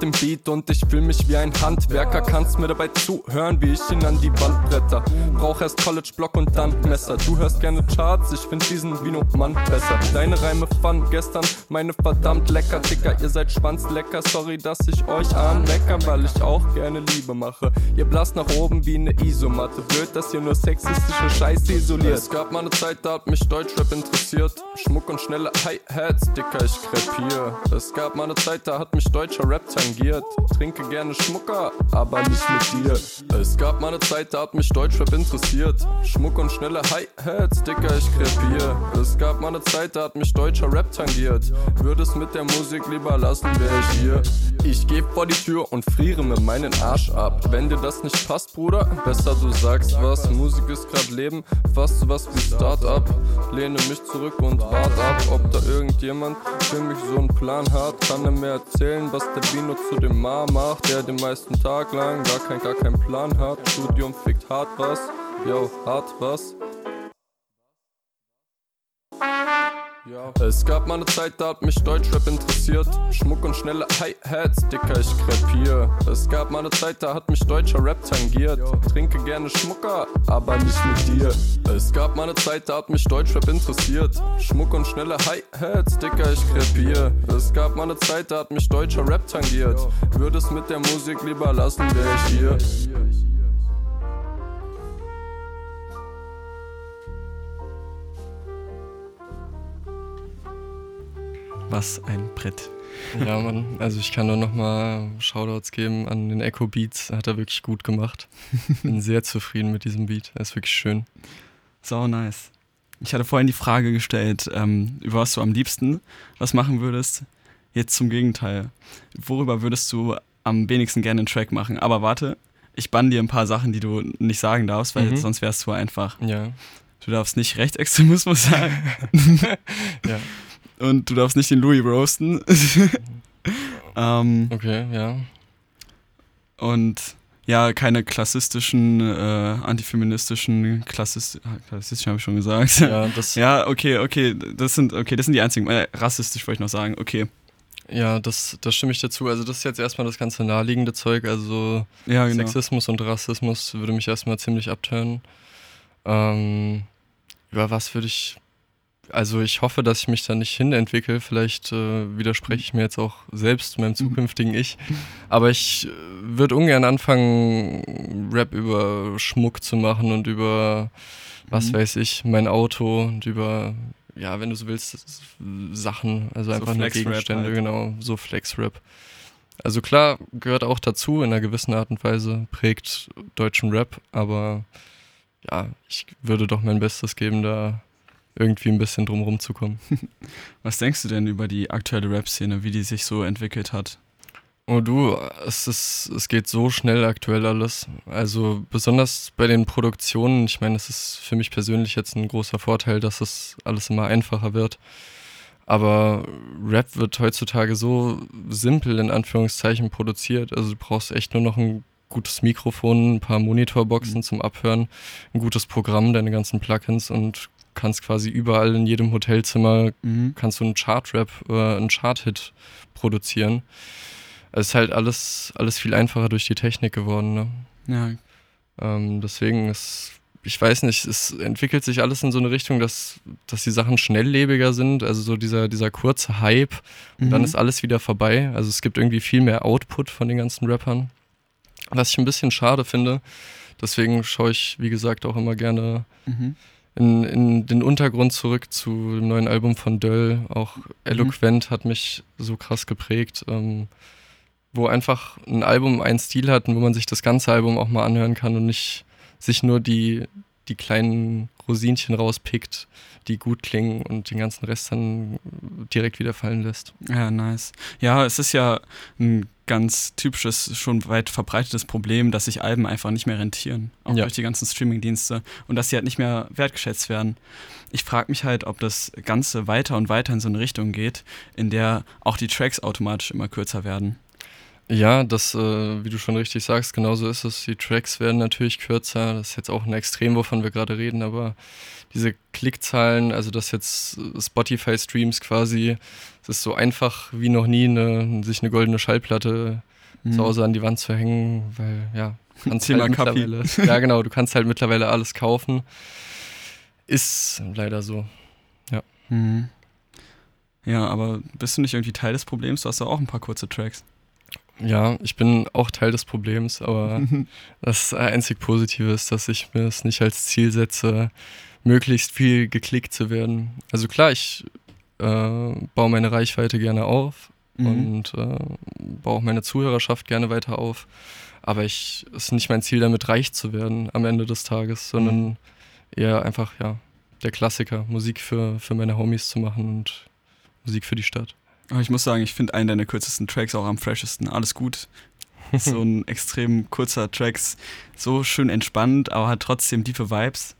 Den Beat und ich fühl mich wie ein Handwerker. Kannst mir dabei zuhören, wie ich ihn an die Wand bretter. Brauch erst College-Block und dann Messer. Du hörst gerne Charts, ich find diesen Vino Mann besser. Deine Reime fand gestern, meine verdammt lecker. Dicker, ihr seid schwanzlecker. Sorry, dass ich euch anmecker, weil ich auch gerne Liebe mache. Ihr blasst nach oben wie eine Isomatte. Blöd, dass ihr nur sexistische Scheiße isoliert. Es gab mal eine Zeit, da hat mich Deutschrap interessiert. Schmuck und schnelle Hi-Hats, Dicker, ich krepier. Es gab mal eine Zeit, da hat mich deutscher Rap tangiert. Trinke gerne Schmucker, aber nicht mit dir. Es gab mal eine Zeit, da hat mich Deutschrap interessiert. Schmuck und schnelle Hi-Hats, Dicker, ich krepier. Es gab mal eine Zeit, da hat mich deutscher Rap tangiert. Würde es mit der Musik lieber lassen, wär ich hier. Ich geh vor die Tür und friere mir meinen Arsch ab. Wenn dir das nicht passt, Bruder, besser du sagst was. Musik ist grad Leben, fast sowas wie Start-up. Lehne mich zurück und wart ab, ob da irgendjemand für mich so einen Plan hat. Kann er mir erzählen, was der Bino zu dem Ma macht, der den meisten Tag lang gar kein, gar keinen Plan hat. Studium fickt hart was, yo, hart was. Es gab mal eine Zeit, da hat mich Deutschrap interessiert. Schmuck und schnelle Hi-Hats, Dicker, ich krepier. Es gab mal eine Zeit, da hat mich deutscher Rap tangiert. Trinke gerne Schmucker, aber nicht mit dir. Es gab mal eine Zeit, da hat mich Deutschrap interessiert. Schmuck und schnelle Hi-Hats, Dicker, ich krepier. Es gab mal eine Zeit, da hat mich deutscher Rap tangiert. Würde es mit der Musik lieber lassen, wär ich hier. Was ein Brett. Ja, Mann, also ich kann nur nochmal Shoutouts geben an den Echo Beats. Hat er wirklich gut gemacht. Bin sehr zufrieden mit diesem Beat. Er ist wirklich schön. So nice. Ich hatte vorhin die Frage gestellt, ähm, über was du am liebsten was machen würdest. Jetzt zum Gegenteil. Worüber würdest du am wenigsten gerne einen Track machen? Aber warte, ich bann dir ein paar Sachen, die du nicht sagen darfst, weil Mhm. sonst wäre es zu einfach. Ja. Du darfst nicht Rechtsextremismus sagen. Ja. Und du darfst nicht den Louis roasten. ähm, Okay, ja. und ja, keine klassistischen, äh, antifeministischen, klassist klassistischen habe ich schon gesagt. Ja, das, Ja, okay, okay, das sind, okay, das sind die einzigen. Äh, rassistisch wollte ich noch sagen, okay. ja das, das stimme ich dazu. Also das ist jetzt erstmal das ganze naheliegende Zeug. Also Ja, genau. Sexismus und Rassismus würde mich erstmal ziemlich abtören. Ähm, über was würde ich. Also ich hoffe, dass ich mich da nicht hinentwickle. Vielleicht äh, widerspreche ich mir jetzt auch selbst, meinem zukünftigen Ich. Aber ich äh, würde ungern anfangen, Rap über Schmuck zu machen und über, was Mhm. weiß ich, mein Auto und über, ja, wenn du so willst, Sachen, also So einfach nur Gegenstände, halt. genau, so Flex-Rap. Also klar, gehört auch dazu, in einer gewissen Art und Weise, prägt deutschen Rap, aber ja, ich würde doch mein Bestes geben, da irgendwie ein bisschen drumherum zu kommen. Was denkst du denn über die aktuelle Rap-Szene, wie die sich so entwickelt hat? Oh du, es ist, es geht so schnell aktuell alles. Also besonders bei den Produktionen, ich meine, es ist für mich persönlich jetzt ein großer Vorteil, dass es alles immer einfacher wird. Aber Rap wird heutzutage so simpel in Anführungszeichen produziert. Also du brauchst echt nur noch ein gutes Mikrofon, ein paar Montorboxen zum Abhören, ein gutes Programm, deine ganzen Plugins und kannst quasi überall in jedem Hotelzimmer Mhm. kannst du einen Chart-Rap oder einen Chart-Hit produzieren. Es ist halt alles, alles viel einfacher durch die Technik geworden. Ne? Ja, Ähm, deswegen ist, ich weiß nicht, es entwickelt sich alles in so eine Richtung, dass, dass die Sachen schnelllebiger sind. Also so dieser, dieser kurze Hype und dann Mhm. ist alles wieder vorbei. Also es gibt irgendwie viel mehr Output von den ganzen Rappern. Was ich ein bisschen schade finde. Deswegen schaue ich, wie gesagt, auch immer gerne Mhm. In, in den Untergrund zurück zu dem neuen Album von Döll. Auch Eloquent hat mich so krass geprägt, ähm, wo einfach ein Album einen Stil hat und wo man sich das ganze Album auch mal anhören kann und nicht sich nur die, die kleinen Rosinchen rauspickt, die gut klingen und den ganzen Rest dann direkt wieder fallen lässt. Ja, nice. Ja, es ist ja ein ganz typisches, schon weit verbreitetes Problem, dass sich Alben einfach nicht mehr rentieren. Auch Ja. durch die ganzen Streamingdienste. Und dass sie halt nicht mehr wertgeschätzt werden. Ich frage mich halt, ob das Ganze weiter und weiter in so eine Richtung geht, in der auch die Tracks automatisch immer kürzer werden. Ja, das, äh, wie du schon richtig sagst, genauso ist es. Die Tracks werden natürlich kürzer. Das ist jetzt auch ein Extrem, wovon wir gerade reden, aber diese Klickzahlen, also dass jetzt Spotify-Streams quasi, es ist so einfach wie noch nie, eine, sich eine goldene Schallplatte mhm. zu Hause an die Wand zu hängen, weil ja, kannst halt mittlerweile. Ja, genau, du kannst halt mittlerweile alles kaufen. Ist leider so. Ja. Mhm. Ja, aber bist du nicht irgendwie Teil des Problems? Du hast ja auch ein paar kurze Tracks. Ja, ich bin auch Teil des Problems, aber das einzig Positive ist, dass ich mir es nicht als Ziel setze, möglichst viel geklickt zu werden. Also klar, ich äh, baue meine Reichweite gerne auf mhm. und äh, baue auch meine Zuhörerschaft gerne weiter auf. Aber ich es ist nicht mein Ziel, damit reich zu werden am Ende des Tages, sondern mhm. eher einfach, ja, der Klassiker, Musik für, für meine Homies zu machen und Musik für die Stadt. Aber ich muss sagen, ich finde einen deiner kürzesten Tracks auch am freshesten. Alles gut. so ein extrem kurzer Track, so schön entspannt, aber hat trotzdem tiefe Vibes.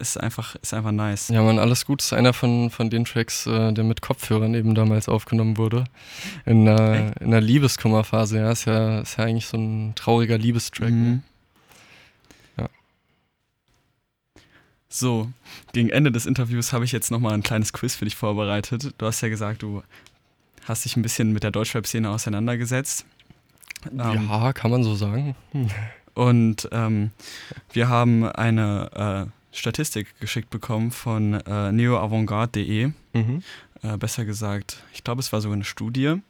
Ist einfach, ist einfach nice. Ja, man, alles gut ist einer von, von den Tracks, äh, der mit Kopfhörern eben damals aufgenommen wurde. In, äh, in einer Liebeskummerphase, ja. Ist ja, ist ja eigentlich so ein trauriger Liebestrack. Ne? Mhm. Ja. So, gegen Ende des Interviews habe ich jetzt nochmal ein kleines Quiz für dich vorbereitet. Du hast ja gesagt, du hast dich ein bisschen mit der Deutschrap-Szene auseinandergesetzt. Ja, ähm, kann man so sagen. Hm. Und ähm, wir haben eine äh, Statistik geschickt bekommen von äh, neoavantgarde.de. Mhm. Äh, besser gesagt, ich glaube, es war sogar eine Studie.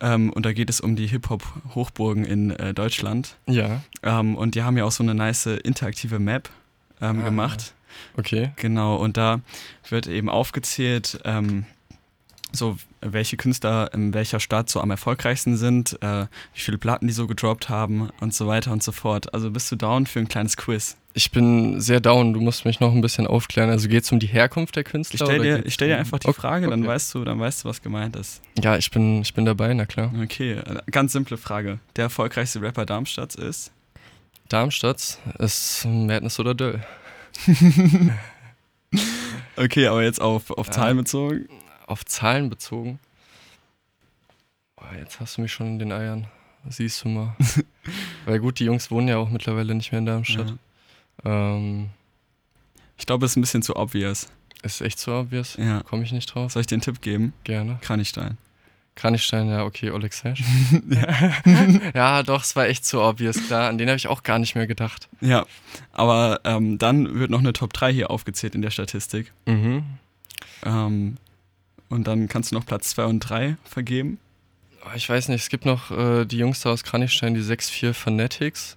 Ähm, und da geht es um die Hip-Hop-Hochburgen in äh, Deutschland. Ja. Ähm, und die haben ja auch so eine nice interaktive Map ähm, ah, gemacht. Okay. Genau, und da wird eben aufgezählt, ähm, so welche Künstler in welcher Stadt so am erfolgreichsten sind, äh, wie viele Platten die so gedroppt haben und so weiter und so fort. Also bist du down für ein kleines Quiz? Ich bin sehr down, du musst mich noch ein bisschen aufklären. Also geht es um die Herkunft der Künstler? Ich stelle dir, stell dir einfach die okay, Frage, dann weißt du, dann weißt du, was gemeint ist. Ja, ich bin, ich bin dabei, na klar. Okay, äh, ganz simple Frage. Der erfolgreichste Rapper Darmstadts ist? Darmstadts ist Madness oder Döll. okay, aber jetzt auf, auf Zahlen bezogen? Auf Zahlen bezogen? Boah, jetzt hast du mich schon in den Eiern. Siehst du mal. Weil gut, die Jungs wohnen ja auch mittlerweile nicht mehr in Darmstadt. Ja. Ähm, ich glaube, es ist ein bisschen zu obvious. Ist echt zu obvious? Ja. Komme ich nicht drauf? Soll ich dir einen Tipp geben? Gerne. Kranichstein. Kranichstein, ja, okay, Oleg Sash. ja. ja, doch, es war echt zu obvious, klar. An den habe ich auch gar nicht mehr gedacht. Ja, aber ähm, dann wird noch eine Top 3 hier aufgezählt in der Statistik. Mhm. Ähm, und dann kannst du noch Platz 2 und 3 vergeben. Oh, ich weiß nicht, es gibt noch äh, die Jungs da aus Kranichstein, die 6-4 Fanatics.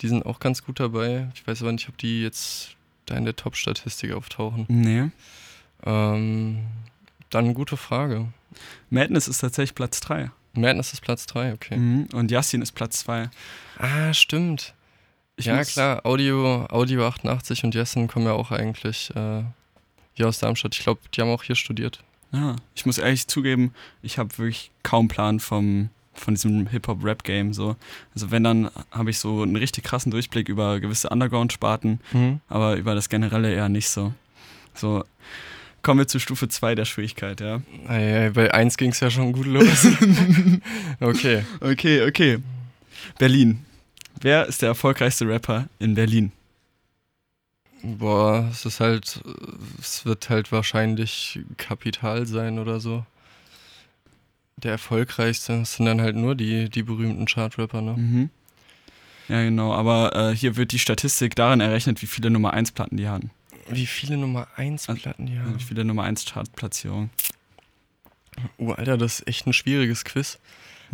Die sind auch ganz gut dabei. Ich weiß aber nicht, ob die jetzt da in der Top-Statistik auftauchen. Nee. Ähm, dann eine gute Frage. Madness ist tatsächlich Platz 3. Madness ist Platz 3, okay. Mhm. Und Yassin ist Platz 2. Ah, stimmt. Ich ja, klar, Audio, Audio 88 und Yassin kommen ja auch eigentlich äh, hier aus Darmstadt. Ich glaube, die haben auch hier studiert. Ja, ich muss ehrlich zugeben, ich habe wirklich kaum Plan vom, von diesem Hip-Hop-Rap-Game. So. Also wenn, dann habe ich so einen richtig krassen Durchblick über gewisse Underground-Sparten, mhm. aber über das Generelle eher nicht so. So, kommen wir zu Stufe 2 der Schwierigkeit, ja. Ei, bei 1 ging es ja schon gut los. okay. Okay, okay. Berlin. Wer ist der erfolgreichste Rapper in Berlin? Boah, es ist halt, es wird halt wahrscheinlich Kapital sein oder so. Der erfolgreichste sind dann halt nur die, die berühmten Chartrapper, ne? Mhm. Ja, genau, aber äh, hier wird die Statistik darin errechnet, wie viele Nummer 1 Platten die hatten. Wie viele Nummer 1 Platten die haben? Wie viele Nummer 1 Chartplatzierungen. Oh, Alter, das ist echt ein schwieriges Quiz.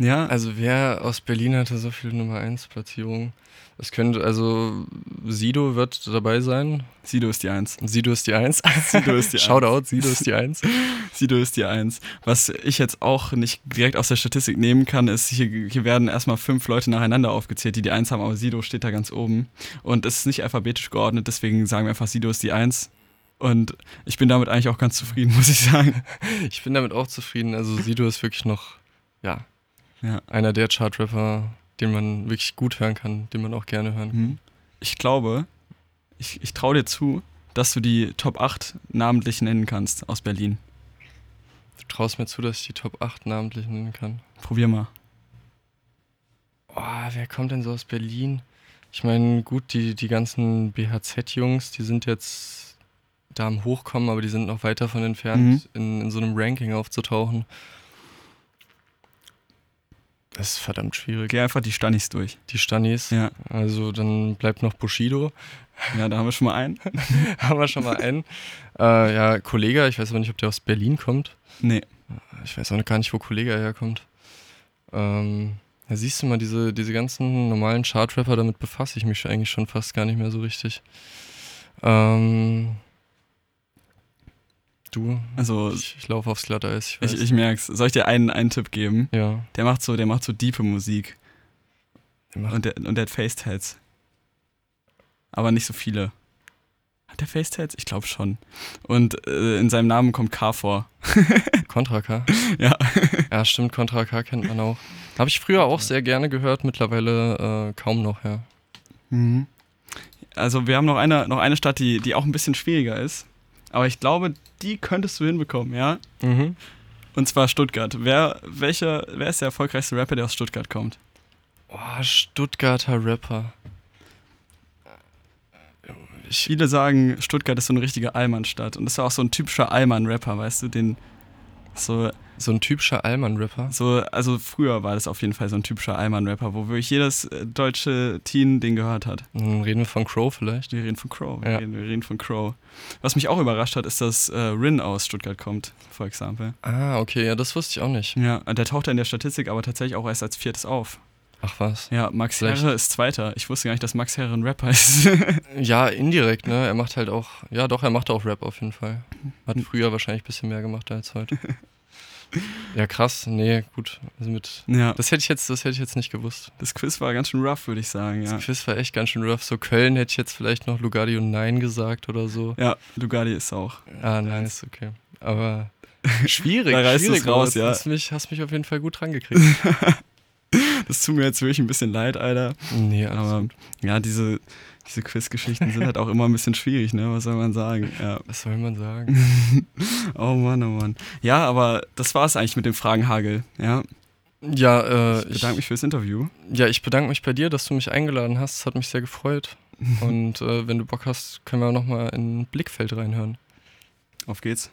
Ja. Also wer aus Berlin hatte so viele Nummer 1 Platzierungen? Es könnte, also Sido wird dabei sein. Sido ist die Eins. Sido ist die Eins. Sido ist die Eins. Shoutout, Sido ist die Eins. Sido ist die Eins. Was ich jetzt auch nicht direkt aus der Statistik nehmen kann, ist, hier, hier werden erstmal fünf Leute nacheinander aufgezählt, die die Eins haben, aber Sido steht da ganz oben. Und es ist nicht alphabetisch geordnet, deswegen sagen wir einfach, Sido ist die Eins. Und ich bin damit eigentlich auch ganz zufrieden, muss ich sagen. Ich bin damit auch zufrieden. Also Sido ist wirklich noch, ja, ja. einer der Chartrapper, den man wirklich gut hören kann, den man auch gerne hören kann. Mhm. Ich glaube, ich, ich traue dir zu, dass du die Top 8 namentlich nennen kannst aus Berlin. Du traust mir zu, dass ich die Top 8 namentlich nennen kann? Probier mal. Oh, wer kommt denn so aus Berlin? Ich meine, gut, die, die ganzen BHZ-Jungs, die sind jetzt da am Hochkommen, aber die sind noch weit davon entfernt, Mhm. in, in so einem Ranking aufzutauchen. Das ist verdammt schwierig. Geh einfach die Stannis durch. Die Stannis. Ja. Also dann bleibt noch Bushido. Ja, da haben wir schon mal einen. Haben wir schon mal einen. Äh, ja, Kollega, ich weiß aber nicht, ob der aus Berlin kommt. Nee. Ich weiß auch gar nicht, wo Kollega herkommt. Ähm, da siehst du mal, diese, diese ganzen normalen Chartrapper, damit befasse ich mich eigentlich schon fast gar nicht mehr so richtig. Ähm, du, Also ich, ich laufe aufs Glatteis. Ich ich, ich merk's. Soll ich dir einen, einen Tipp geben? ja, Der macht so, der macht so diepe Musik. der Und der, und der hat Facetats. Aber nicht so viele. Hat der Facetats? Ich glaube schon. Und äh, in seinem Namen kommt K vor. Contra K. Ja. Ja, stimmt, Contra K kennt man auch. Habe ich früher auch sehr gerne gehört, mittlerweile äh, kaum noch, ja. Mhm. Also wir haben noch eine, noch eine Stadt, die, die auch ein bisschen schwieriger ist. Aber ich glaube, die könntest du hinbekommen, ja? Mhm. Und zwar Stuttgart. Wer, welcher, wer ist der erfolgreichste Rapper, der aus Stuttgart kommt? Oh, Stuttgarter Rapper. Ich, Viele sagen, Stuttgart ist so eine richtige Allmann-Stadt. Und das ist auch so ein typischer Allmann-Rapper, weißt du? Den so, so ein typischer Allmann-Rapper. so, also früher war das auf jeden Fall so ein typischer Allmann-Rapper, wo wirklich jedes äh, deutsche Teen den gehört hat. Hm, Reden wir von Crow vielleicht? Wir reden von Crow. Wir, Ja. reden, wir reden von Crow. Was mich auch überrascht hat, ist, dass äh, Rin aus Stuttgart kommt, for example. Ah, okay, ja, das wusste ich auch nicht. Ja, der taucht in der Statistik aber tatsächlich auch erst als viertes auf. Ach was. Ja, Max Vielleicht- Herre ist Zweiter. Ich wusste gar nicht, dass Max Herre ein Rapper ist. Ja, indirekt, ne? Er macht halt auch, ja doch, er macht auch Rap auf jeden Fall. Hat früher wahrscheinlich ein bisschen mehr gemacht als heute. Ja, krass, nee, gut. Also mit, ja, das hätte ich jetzt, das hätte ich jetzt nicht gewusst. das Quiz war ganz schön rough, würde ich sagen. Ja, Das Quiz war echt ganz schön rough. So Köln hätte ich jetzt vielleicht noch Lugardi und Nein gesagt oder so. ja Lugardi ist auch. Ah, nein, ist okay. Aber schwierig, Da reißt schwierig es raus, ja. Hast mich, hast mich auf jeden Fall gut rangekriegt. Das tut mir jetzt wirklich ein bisschen leid, Alter. nee, alles Aber ja, diese, diese Quiz-Geschichten sind halt auch immer ein bisschen schwierig, ne? Was soll man sagen? Ja. Was soll man sagen? Oh Mann, oh Mann. Ja, aber das war es eigentlich mit dem Fragenhagel. Ja, Ja, äh, ich bedanke mich fürs Interview. Ja, ich bedanke mich bei dir, dass du mich eingeladen hast. Es hat mich sehr gefreut. Und äh, wenn du Bock hast, können wir nochmal in Blickfeld reinhören. Auf geht's.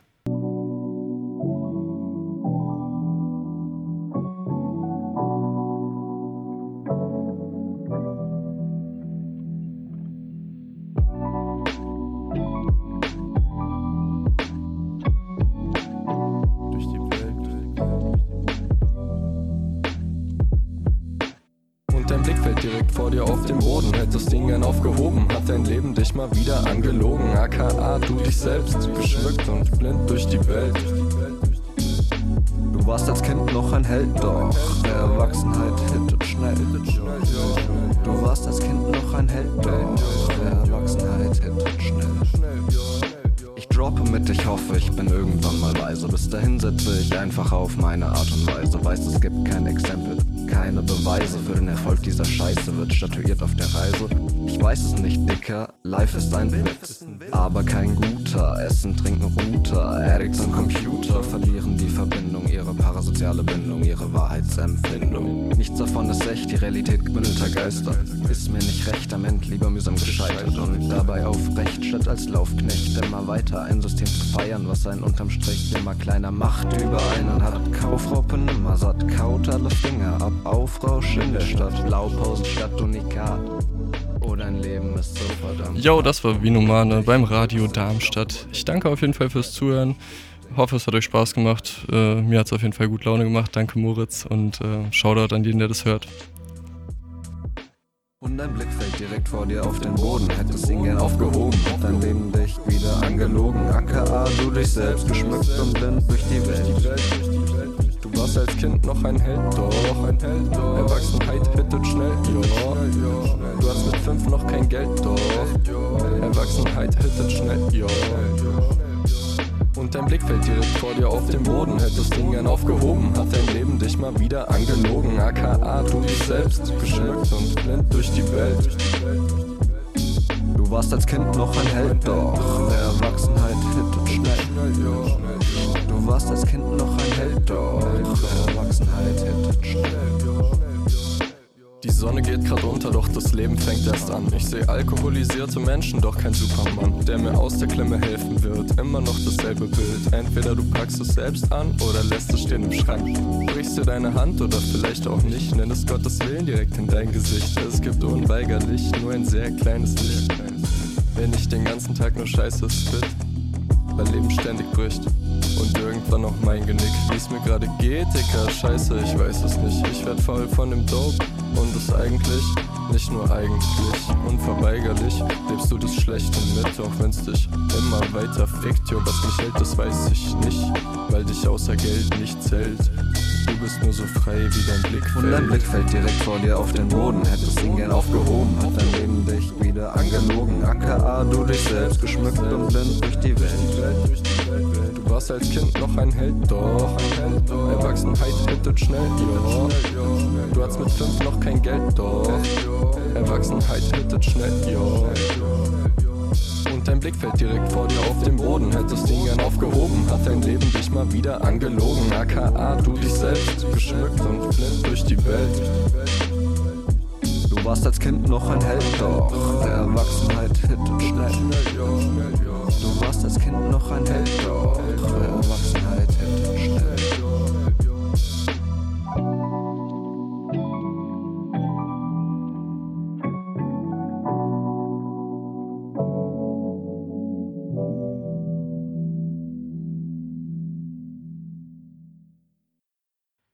Ende lieber mühsam gescheitert und dabei aufrecht, statt als Laufknecht immer weiter ein System zu feiern, was einen unterm Strich immer kleiner macht über einen hat. Kaufraupe nimmer satt, kaut alle Finger ab, Aufrausch in der Stadt, Blaupausen statt Unikat. Oh, dein Leben ist so verdammt. Jo, das war Vinomane beim Radio Darmstadt. Ich danke auf jeden Fall fürs Zuhören. Hoffe, es hat euch Spaß gemacht. Äh, mir hat es auf jeden Fall gut Laune gemacht. Danke, Moritz. Und äh, Shoutout an jeden, der das hört. Und dein Blick fällt direkt vor dir auf den Boden. Hättest ihn gern aufgehoben, dein Leben dich wieder angelogen. AKA, du dich selbst geschmückt und blind durch die Welt. Du warst als Kind noch ein Held, doch ein Held, doch. Erwachsenheit hittet schnell, ja. Du hast mit fünf noch kein Geld, doch. Erwachsenheit hittet schnell, ja. Und dein Blick fällt direkt vor dir auf den Boden. Hättest das Ding gern aufgehoben, hat dein Leben dich mal wieder angelogen. AKA, du dich selbst geschmückt und blind durch die Welt. Du warst als Kind noch ein Held, doch der Erwachsenheit hittet schnell. Du warst als Kind noch ein Held, doch der Erwachsenheit hittet schnell. Die Sonne geht grad unter, doch das Leben fängt erst an. Ich seh alkoholisierte Menschen, doch kein Supermann, der mir aus der Klimme helfen wird. Immer noch dasselbe Bild. Entweder du packst es selbst an oder lässt es stehen im Schrank. Brichst dir deine Hand oder vielleicht auch nicht, nenn es Gottes Willen direkt in dein Gesicht. Es gibt unweigerlich nur ein sehr kleines Licht. Wenn ich den ganzen Tag nur Scheiße spit, mein Leben ständig bricht. Und irgendwann noch mein Genick. Wie es mir gerade geht, Dicker, scheiße, ich weiß es nicht. Ich werd faul von dem Dope und es eigentlich, nicht nur eigentlich, unverweigerlich, lebst du das Schlechte mit, auch wenn's dich immer weiter fickt. Jo, was mich hält, das weiß ich nicht, weil dich außer Geld nichts hält. Du bist nur so frei wie dein Blick Und dein Blick fällt direkt vor dir auf den Boden. Hättest ihn gern aufgehoben, hat dein Leben dich wieder angelogen. AKA, du dich selbst geschmückt und blind durch die Welt. Du warst als Kind noch ein Held, doch Erwachsenheit hittet schnell, ja. Du hattest mit fünf noch kein Geld, doch Erwachsenheit hittet schnell, ja. Und dein Blick fällt direkt vor dir auf den Boden. Hättest ihn gern aufgehoben, hat dein Leben dich mal wieder angelogen. AKA, du dich selbst geschmückt und blind durch die Welt. Du warst als Kind noch ein Held, doch Erwachsenheit hittet schnell warst als Kind noch ein Held, doch äh, eure Erwachsenheit heftet schnell.